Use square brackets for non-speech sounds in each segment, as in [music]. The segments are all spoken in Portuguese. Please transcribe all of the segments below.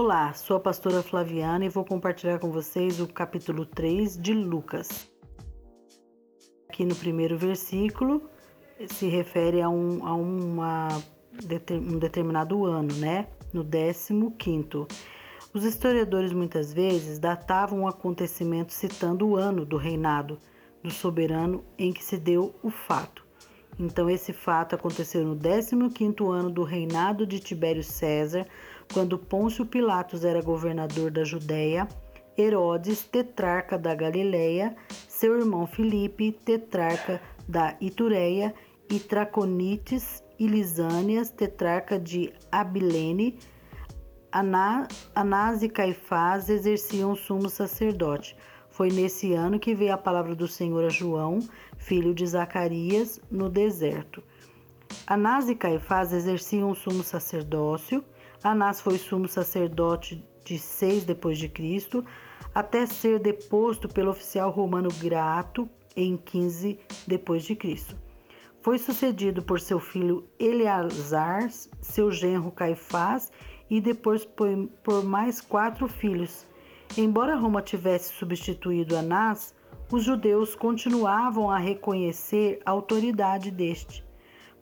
Olá, sou a pastora Flaviana e vou compartilhar com vocês o capítulo 3 de Lucas. Aqui no primeiro versículo se refere a um, a uma, um determinado ano, né? No 15. Os historiadores muitas vezes datavam o acontecimento citando o ano do reinado do soberano em que se deu o fato. Então, esse fato aconteceu no 15 ano do reinado de Tibério César, quando Pôncio Pilatos era governador da Judéia, Herodes, tetrarca da Galileia, seu irmão Filipe, tetrarca da Itureia, e Traconites e Lisânias, tetrarca de Abilene, Anás e Caifás exerciam sumo sacerdote. Foi nesse ano que veio a palavra do Senhor a João, filho de Zacarias, no deserto. Anás e Caifás exerciam sumo sacerdócio. Anás foi sumo sacerdote de 6 depois de Cristo, até ser deposto pelo oficial romano Grato em 15 depois de Cristo. Foi sucedido por seu filho Eleazar, seu genro Caifás e depois por, mais quatro filhos, Embora Roma tivesse substituído Anás, os judeus continuavam a reconhecer a autoridade deste.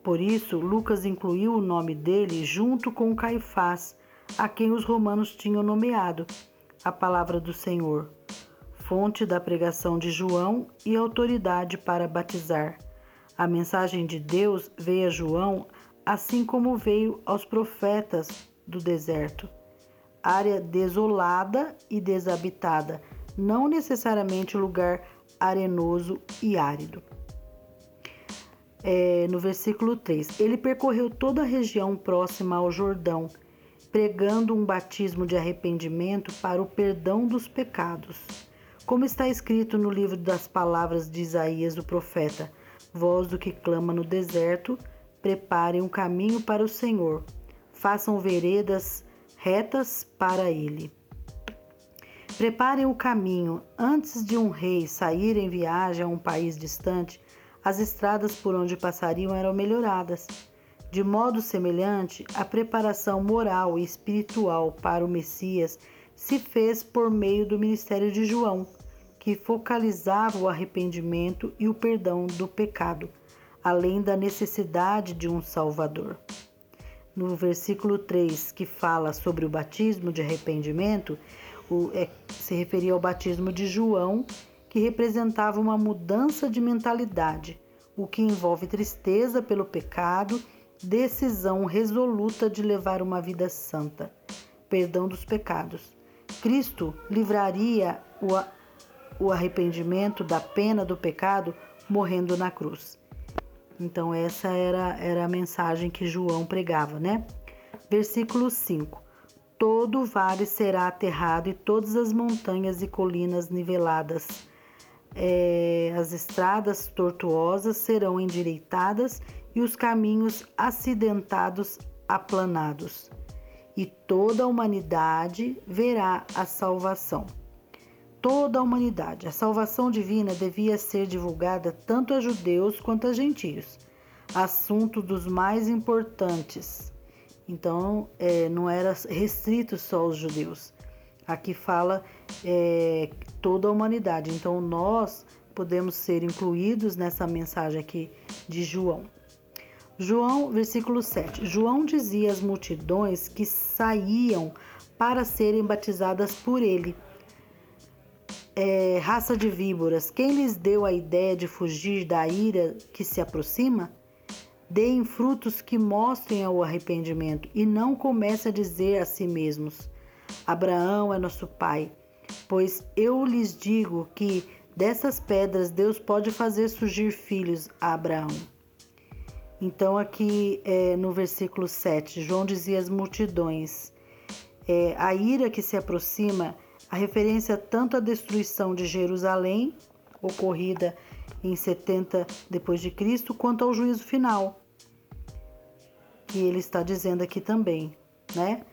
Por isso, Lucas incluiu o nome dele junto com Caifás, a quem os romanos tinham nomeado, a palavra do Senhor, fonte da pregação de João e autoridade para batizar. A mensagem de Deus veio a João assim como veio aos profetas do deserto área desolada e desabitada, não necessariamente lugar arenoso e árido. É, no versículo 3: Ele percorreu toda a região próxima ao Jordão, pregando um batismo de arrependimento para o perdão dos pecados. Como está escrito no livro das palavras de Isaías, o profeta: Voz do que clama no deserto, preparem um caminho para o Senhor, façam veredas retas para ele. Preparem o caminho. Antes de um rei sair em viagem a um país distante, as estradas por onde passariam eram melhoradas. De modo semelhante, a preparação moral e espiritual para o Messias se fez por meio do ministério de João, que focalizava o arrependimento e o perdão do pecado, além da necessidade de um Salvador no versículo 3, que fala sobre o batismo de arrependimento, o, é, se referia ao batismo de João, que representava uma mudança de mentalidade, o que envolve tristeza pelo pecado, decisão resoluta de levar uma vida santa, perdão dos pecados. Cristo livraria o, arrependimento da pena do pecado morrendo na cruz. Então, essa era, era a mensagem que João pregava, né? Versículo 5: Todo vale será aterrado e todas as montanhas e colinas niveladas. É, as estradas tortuosas serão endireitadas e os caminhos acidentados aplanados, e toda a humanidade verá a salvação toda a humanidade. A salvação divina devia ser divulgada tanto a judeus quanto a gentios, assunto dos mais importantes. Então, é, não era restrito só aos judeus. Aqui fala é, toda a humanidade. Então, nós podemos ser incluídos nessa mensagem aqui de João. João, versículo 7. João dizia às multidões que saíam para serem batizadas por ele é, raça de víboras, quem lhes deu a ideia de fugir da ira que se aproxima? Deem frutos que mostrem o arrependimento e não comece a dizer a si mesmos: Abraão é nosso pai. Pois eu lhes digo que dessas pedras Deus pode fazer surgir filhos a Abraão. Então, aqui é, no versículo 7, João dizia às multidões: é, a ira que se aproxima a referência tanto à destruição de Jerusalém, ocorrida em 70 depois de Cristo, quanto ao juízo final, que ele está dizendo aqui também, né?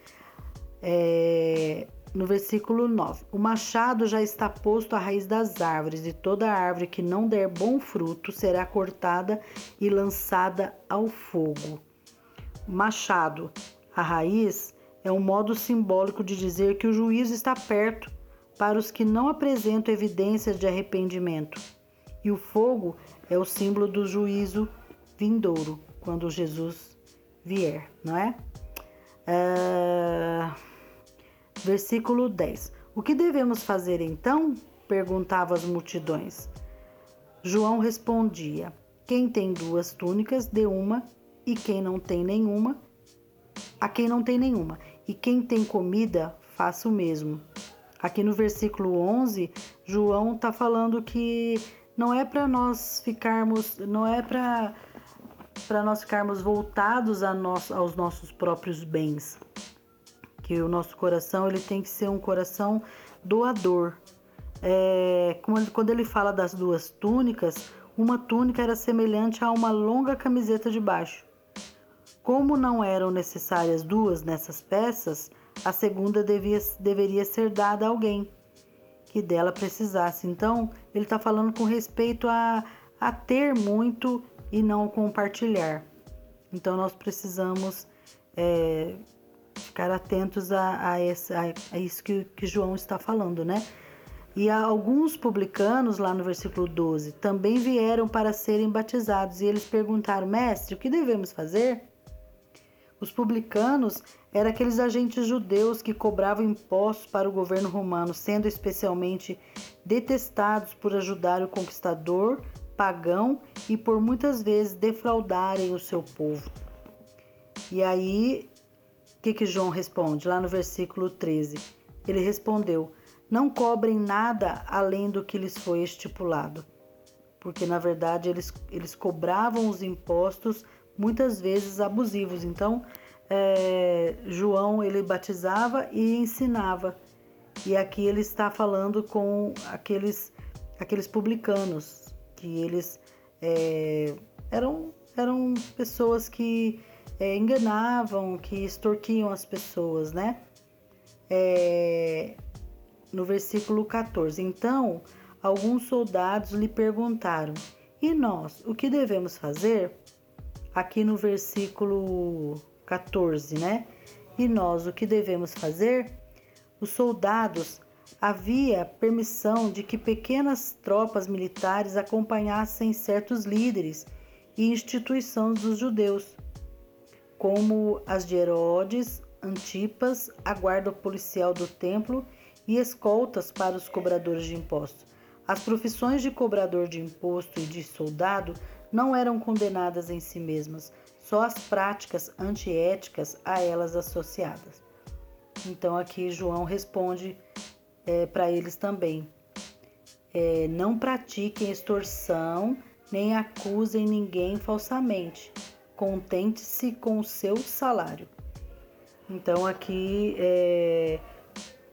É, no versículo 9: O machado já está posto à raiz das árvores, e toda árvore que não der bom fruto será cortada e lançada ao fogo. Machado, a raiz é um modo simbólico de dizer que o juízo está perto para os que não apresentam evidências de arrependimento. E o fogo é o símbolo do juízo vindouro, quando Jesus vier, não é? é... Versículo 10. O que devemos fazer então? perguntavam as multidões. João respondia: Quem tem duas túnicas, dê uma, e quem não tem nenhuma, a quem não tem nenhuma, e quem tem comida, faça o mesmo. Aqui no versículo 11, João está falando que não é para nós ficarmos, não é para para nós ficarmos voltados a nós, aos nossos próprios bens, que o nosso coração ele tem que ser um coração doador, é, quando ele fala das duas túnicas, uma túnica era semelhante a uma longa camiseta de baixo. Como não eram necessárias duas nessas peças, a segunda devia, deveria ser dada a alguém que dela precisasse. Então, ele está falando com respeito a, a ter muito e não compartilhar. Então, nós precisamos é, ficar atentos a, a, esse, a, a isso que, que João está falando, né? E alguns publicanos, lá no versículo 12, também vieram para serem batizados. E eles perguntaram, mestre, o que devemos fazer? Os publicanos eram aqueles agentes judeus que cobravam impostos para o governo romano, sendo especialmente detestados por ajudar o conquistador pagão e por muitas vezes defraudarem o seu povo. E aí, que, que João responde? Lá no versículo 13. Ele respondeu: não cobrem nada além do que lhes foi estipulado, porque na verdade eles, eles cobravam os impostos muitas vezes abusivos. Então, é, João ele batizava e ensinava, e aqui ele está falando com aqueles, aqueles publicanos, que eles é, eram, eram pessoas que é, enganavam, que extorquiam as pessoas, né? É, no versículo 14. Então, alguns soldados lhe perguntaram: E nós, o que devemos fazer? Aqui no versículo 14, né? E nós, o que devemos fazer? Os soldados havia permissão de que pequenas tropas militares acompanhassem certos líderes e instituições dos judeus, como as de Herodes, Antipas, a guarda policial do templo e escoltas para os cobradores de impostos. As profissões de cobrador de imposto e de soldado não eram condenadas em si mesmas, só as práticas antiéticas a elas associadas. Então aqui João responde é, para eles também: é, não pratiquem extorsão nem acusem ninguém falsamente. Contente-se com o seu salário. Então aqui é,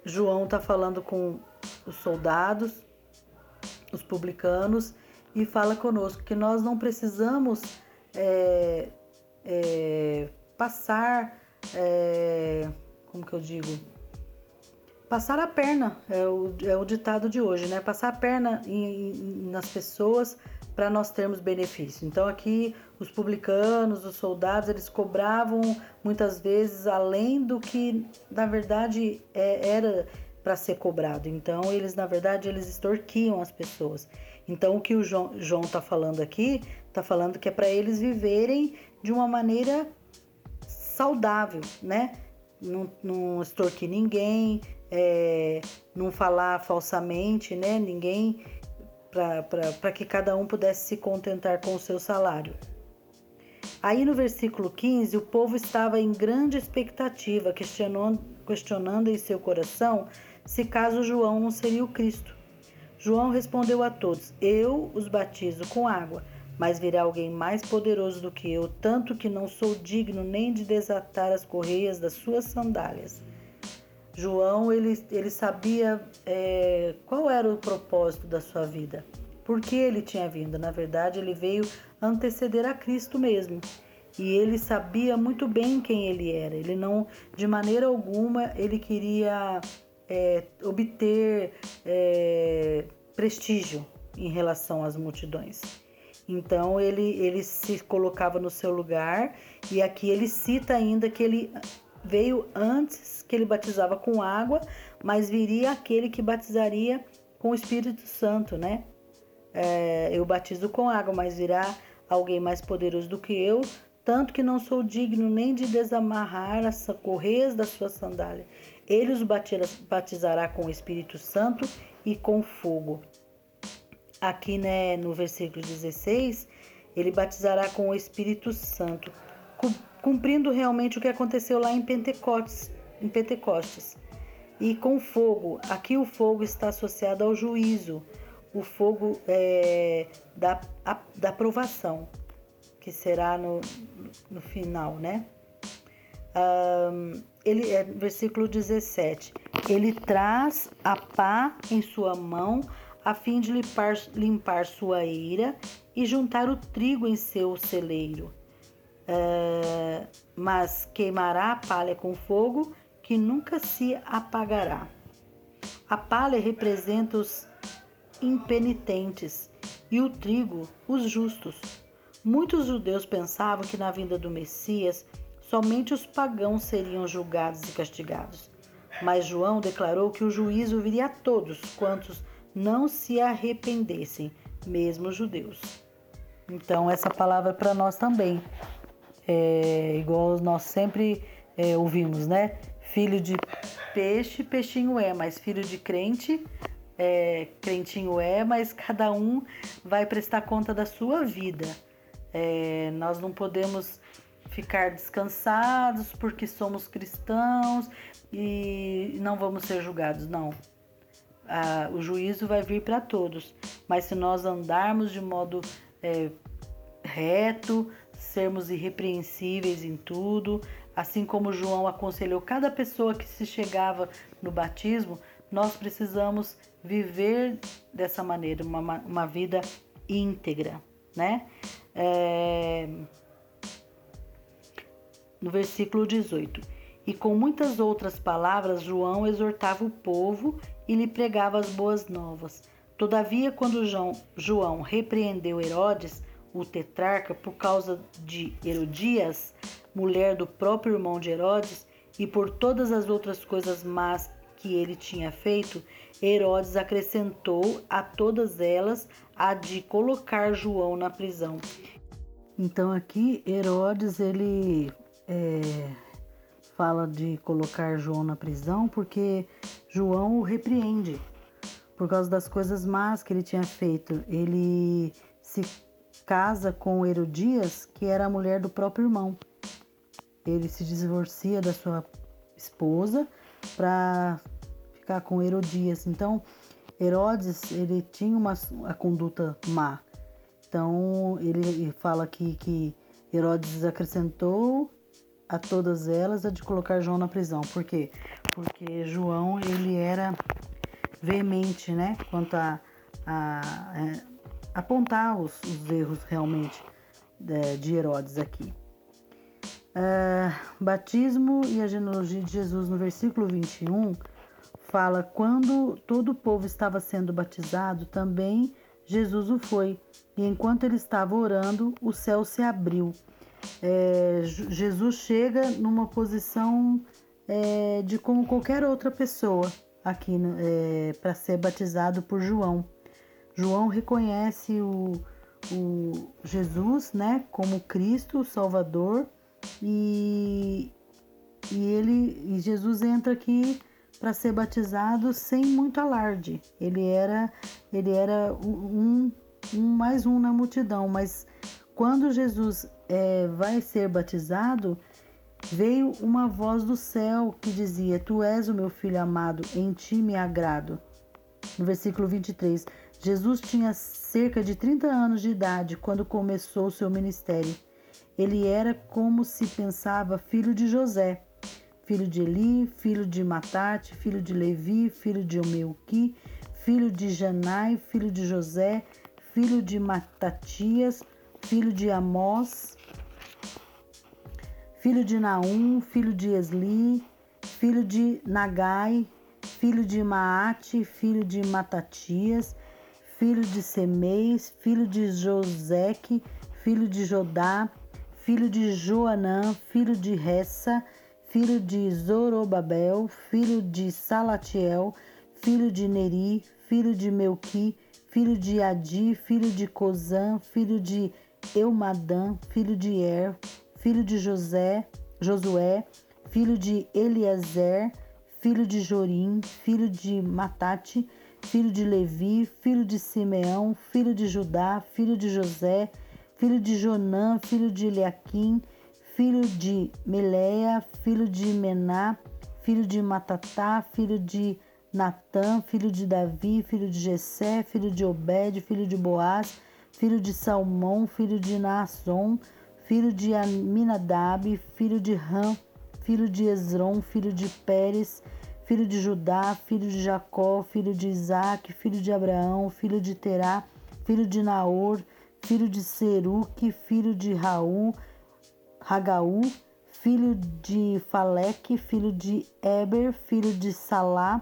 João está falando com os soldados, os publicanos, e fala conosco que nós não precisamos é, é, passar, é, como que eu digo? Passar a perna, é o, é o ditado de hoje, né? Passar a perna em, em, nas pessoas para nós termos benefício. Então aqui os publicanos, os soldados, eles cobravam muitas vezes além do que na verdade é, era para ser cobrado. Então eles na verdade eles extorquiam as pessoas. Então o que o João está falando aqui, está falando que é para eles viverem de uma maneira saudável, né? Não, não extorquir ninguém, é, não falar falsamente, né? Ninguém para que cada um pudesse se contentar com o seu salário. Aí no versículo 15, o povo estava em grande expectativa, questionando, questionando em seu coração se caso João não seria o Cristo. João respondeu a todos: Eu os batizo com água, mas virá alguém mais poderoso do que eu, tanto que não sou digno nem de desatar as correias das suas sandálias. João ele, ele sabia é, qual era o propósito da sua vida, por que ele tinha vindo. Na verdade, ele veio anteceder a Cristo mesmo. E ele sabia muito bem quem ele era. Ele não, de maneira alguma, ele queria é, obter é, prestígio em relação às multidões. Então ele, ele se colocava no seu lugar e aqui ele cita ainda que ele veio antes que ele batizava com água, mas viria aquele que batizaria com o Espírito Santo, né? É, eu batizo com água, mas virá alguém mais poderoso do que eu, tanto que não sou digno nem de desamarrar as correias da sua sandália. Ele os batizará com o Espírito Santo e com fogo. Aqui né, no versículo 16, ele batizará com o Espírito Santo, cumprindo realmente o que aconteceu lá em Pentecostes. Em Pentecostes. E com fogo, aqui o fogo está associado ao juízo, o fogo é, da, a, da provação, que será no, no final, né? Um, ele é versículo 17. Ele traz a pá em sua mão a fim de limpar, limpar sua ira e juntar o trigo em seu celeiro. Uh, mas queimará a palha com fogo que nunca se apagará. A palha representa os impenitentes e o trigo os justos. Muitos judeus pensavam que na vinda do Messias somente os pagãos seriam julgados e castigados. Mas João declarou que o juízo viria a todos quantos não se arrependessem, mesmo os judeus. Então, essa palavra é para nós também. É igual nós sempre é, ouvimos, né? Filho de peixe, peixinho é, mas filho de crente, é, crentinho é, mas cada um vai prestar conta da sua vida. É, nós não podemos ficar descansados porque somos cristãos e não vamos ser julgados, não ah, o juízo vai vir para todos. Mas se nós andarmos de modo é, reto, sermos irrepreensíveis em tudo, assim como João aconselhou cada pessoa que se chegava no batismo, nós precisamos viver dessa maneira, uma, uma vida íntegra, né? É... No versículo 18. E com muitas outras palavras, João exortava o povo e lhe pregava as boas novas. Todavia, quando João repreendeu Herodes, o tetrarca, por causa de Herodias, mulher do próprio irmão de Herodes, e por todas as outras coisas más que ele tinha feito, Herodes acrescentou a todas elas a de colocar João na prisão. Então aqui Herodes ele é, fala de colocar João na prisão porque João o repreende por causa das coisas más que ele tinha feito. Ele se casa com Herodias, que era a mulher do próprio irmão. Ele se divorcia da sua esposa para ficar com Herodias. Então, Herodes, ele tinha uma a conduta má. Então, ele fala aqui que Herodes acrescentou a todas elas a de colocar João na prisão. Por quê? Porque João ele era veemente, né, quanto a, a, é, apontar os, os, erros realmente de, é, de Herodes aqui. Uh, batismo e a genealogia de Jesus no versículo 21 fala quando todo o povo estava sendo batizado, também Jesus o foi. E enquanto ele estava orando, o céu se abriu é, Jesus chega numa posição é, de como qualquer outra pessoa aqui é, para ser batizado por João. João reconhece o, o Jesus, né, como Cristo, o Salvador, e, e ele e Jesus entra aqui para ser batizado sem muito alarde. Ele era ele era um, um mais um na multidão, mas quando Jesus é, vai ser batizado, veio uma voz do céu que dizia: Tu és o meu filho amado, em ti me agrado. No versículo 23, Jesus tinha cerca de 30 anos de idade quando começou seu ministério. Ele era como se pensava filho de José, filho de Eli, filho de Matate, filho de Levi, filho de Omeuqui, filho de Janai, filho de José, filho de Matatias, filho de Amós, filho de Naum, filho de Esli, filho de Nagai, filho de Maate, filho de Matatias, filho de Semeis, filho de Joseque, filho de Jodá, filho de Joanã, filho de Ressa, filho de Zorobabel, filho de Salatiel, filho de Neri, filho de Melqui, filho de Adi, filho de Cozã, filho de Eumadã, filho de Er, filho de José, Josué, filho de Eliezer, filho de Jorim, filho de Matate, filho de Levi, filho de Simeão, filho de Judá, filho de José, filho de Jonã, filho de Eliaquim, filho de Meleia, filho de Mená, filho de Matatá, filho de Natã, filho de Davi, filho de Jessé, filho de Obed, filho de Boaz, filho de Salmão, filho de Naasson, filho de Aminadab, filho de Ram, filho de Esron, filho de Pérez, filho de Judá, filho de Jacó, filho de Isaac, filho de Abraão, filho de Terá, filho de Naor, filho de Seruque, filho de Raul, Hagaú, filho de Faleque, filho de Eber, filho de Salá,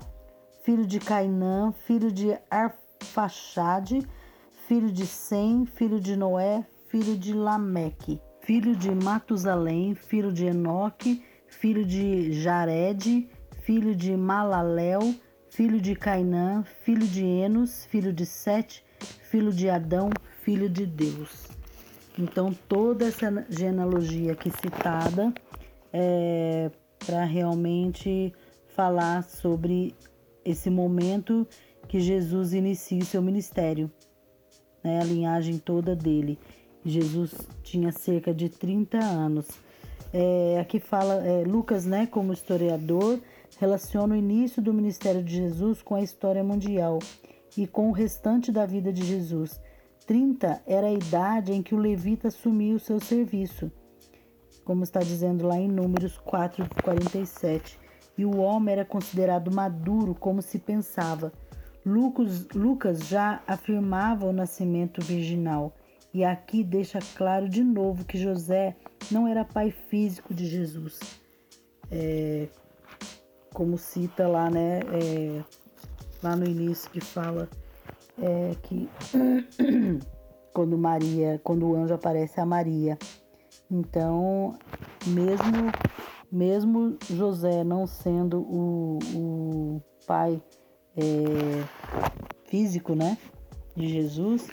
filho de Cainã, filho de Arfaxade, filho de Sem, filho de Noé, filho de Lameque, filho de Matusalém, filho de Enoque, filho de Jared, filho de Malalel, filho de Cainã, filho de Enos, filho de Sete, filho de Adão, filho de Deus. Então, toda essa genealogia aqui citada é para realmente falar sobre esse momento que Jesus inicia o seu ministério, né? a linhagem toda dele. Jesus tinha cerca de 30 anos. É, aqui fala é, Lucas, né, como historiador, relaciona o início do ministério de Jesus com a história mundial e com o restante da vida de Jesus. 30 era a idade em que o levita assumia o seu serviço, como está dizendo lá em Números 4, 47. E o homem era considerado maduro, como se pensava. Lucas, Lucas já afirmava o nascimento virginal. E aqui deixa claro de novo que José não era pai físico de Jesus. É, como cita lá, né? É, lá no início que fala é que [coughs] quando Maria, quando o anjo aparece a Maria. Então, mesmo mesmo José não sendo o, o pai é, físico, né, de Jesus,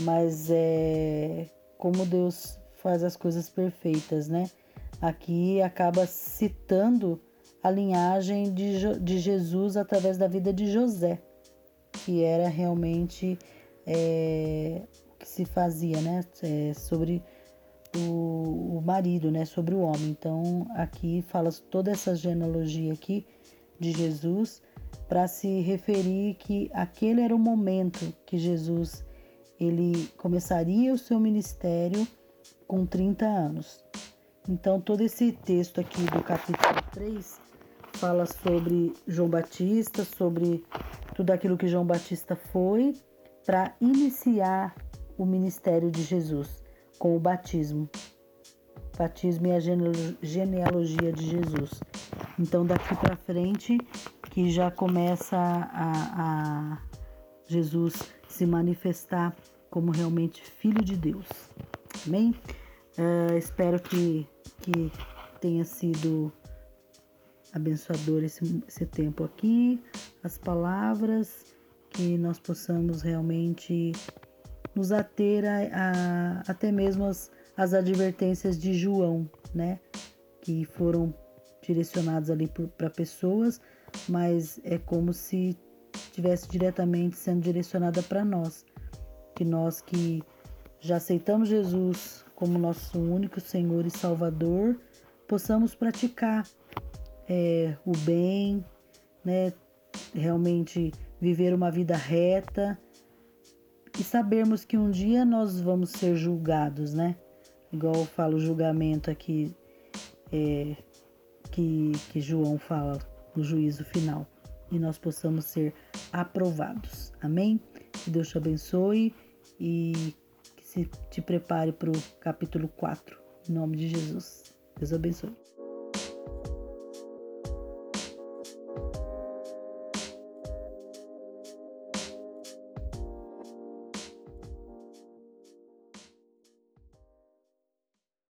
mas é como Deus faz as coisas perfeitas, né? Aqui acaba citando a linhagem de, de Jesus através da vida de José que era realmente é, o que se fazia, né? É, sobre o, o, marido, né? Sobre o homem. Então, aqui fala toda essa genealogia aqui de Jesus para se referir que aquele era o momento que Jesus ele começaria o seu ministério com 30 anos. Então, todo esse texto aqui do capítulo 3 fala sobre João Batista, sobre tudo aquilo que João Batista foi para iniciar o ministério de Jesus com o batismo. Batismo é a genealogia de Jesus. Então, daqui para frente, que já começa a, a Jesus se manifestar como realmente Filho de Deus. Amém? Uh, espero que, que tenha sido abençoador esse, esse tempo aqui, as palavras, que nós possamos realmente nos ater a, a até mesmo as, as advertências de João, né? Que foram direcionadas ali para pessoas, mas é como se tivesse diretamente sendo direcionada para nós, que nós que já aceitamos Jesus como nosso único Senhor e Salvador, possamos praticar é, o bem, né? Realmente viver uma vida reta e sabermos que um dia nós vamos ser julgados, né? Igual eu falo julgamento aqui é, que, que João fala no juízo final e nós possamos ser aprovados. Amém? Que Deus te abençoe e que se te prepare para o capítulo 4. Em nome de Jesus. Deus abençoe.